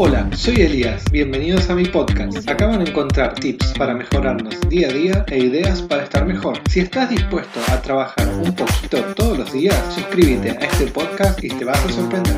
Hola, soy Elías, bienvenidos a mi podcast. Acaban de encontrar tips para mejorarnos día a día e ideas para estar mejor. Si estás dispuesto a trabajar un poquito todos los días, suscríbete a este podcast y te vas a sorprender.